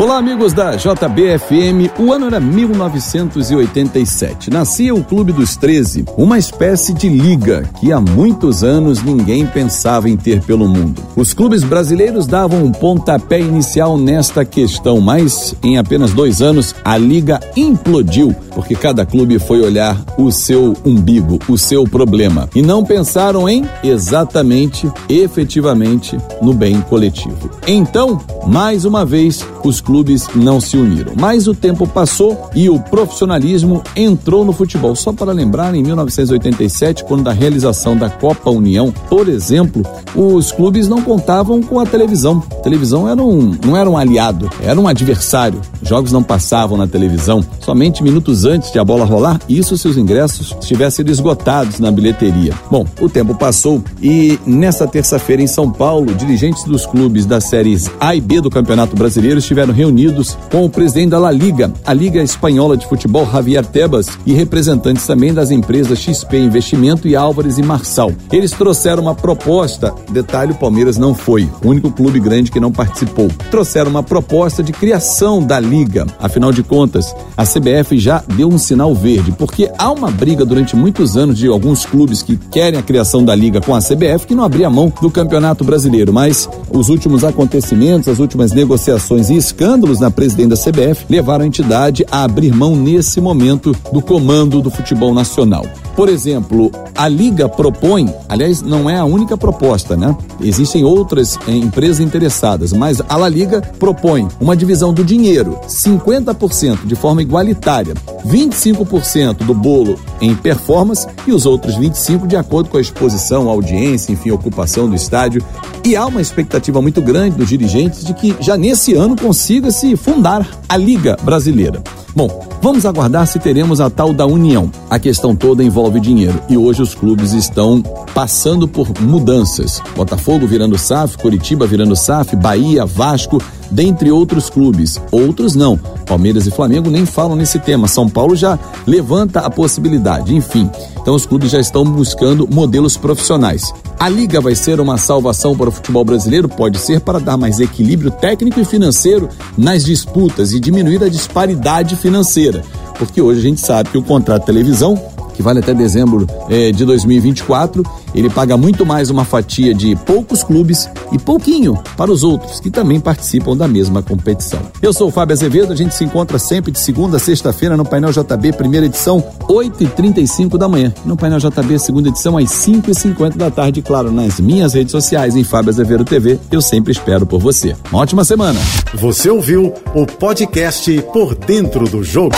Olá, amigos da JBFM. O ano era 1987. Nascia o Clube dos 13, uma espécie de liga que há muitos anos ninguém pensava em ter pelo mundo. Os clubes brasileiros davam um pontapé inicial nesta questão, mas em apenas dois anos a liga implodiu, porque cada clube foi olhar o seu umbigo, o seu problema, e não pensaram em exatamente, efetivamente, no bem coletivo. Então, mais uma vez, os clubes não se uniram. Mas o tempo passou e o profissionalismo entrou no futebol. Só para lembrar, em 1987, quando da realização da Copa União, por exemplo, os clubes não contavam com a televisão. A televisão era um, não era um aliado, era um adversário. Jogos não passavam na televisão. Somente minutos antes de a bola rolar, isso se os ingressos estivessem esgotados na bilheteria. Bom, o tempo passou e nesta terça-feira em São Paulo, dirigentes dos clubes das séries A e B do Campeonato Brasileiro estiveram reunidos com o presidente da La Liga, a Liga Espanhola de Futebol, Javier Tebas, e representantes também das empresas XP Investimento e Álvares e Marçal. Eles trouxeram uma proposta, detalhe, o Palmeiras não foi, o único clube grande que não participou. Trouxeram uma proposta de criação da liga. Afinal de contas, a CBF já deu um sinal verde, porque há uma briga durante muitos anos de alguns clubes que querem a criação da liga com a CBF que não abria mão do Campeonato Brasileiro, mas os últimos acontecimentos, as últimas negociações e escândalos na presidência da CBF levaram a entidade a abrir mão nesse momento do comando do futebol nacional. Por exemplo, a Liga propõe, aliás, não é a única proposta, né? Existem outras eh, empresas interessadas, mas a La Liga propõe uma divisão do dinheiro, 50% de forma igualitária, 25% do bolo em performance e os outros 25% de acordo com a exposição, audiência, enfim, ocupação do estádio. E há uma expectativa muito grande dos dirigentes de que já nesse ano consiga se fundar a Liga Brasileira. Bom, vamos aguardar se teremos a tal da união. A questão toda envolve dinheiro e hoje os clubes estão passando por mudanças. Botafogo virando SAF, Curitiba virando SAF, Bahia, Vasco, dentre outros clubes. Outros não. Palmeiras e Flamengo nem falam nesse tema. São Paulo já levanta a possibilidade. Enfim, então os clubes já estão buscando modelos profissionais. A liga vai ser uma salvação para o futebol brasileiro? Pode ser para dar mais equilíbrio técnico e financeiro nas disputas e diminuir a disparidade financeira. Porque hoje a gente sabe que o contrato de televisão que vale até dezembro eh, de 2024, ele paga muito mais uma fatia de poucos clubes e pouquinho para os outros que também participam da mesma competição. Eu sou o Fábio Azevedo, a gente se encontra sempre de segunda a sexta-feira no Painel JB, primeira edição, 8h35 da manhã. No Painel JB, segunda edição, às 5h50 da tarde, claro, nas minhas redes sociais, em Fábio Azevedo TV. Eu sempre espero por você. Uma ótima semana. Você ouviu o podcast Por Dentro do Jogo.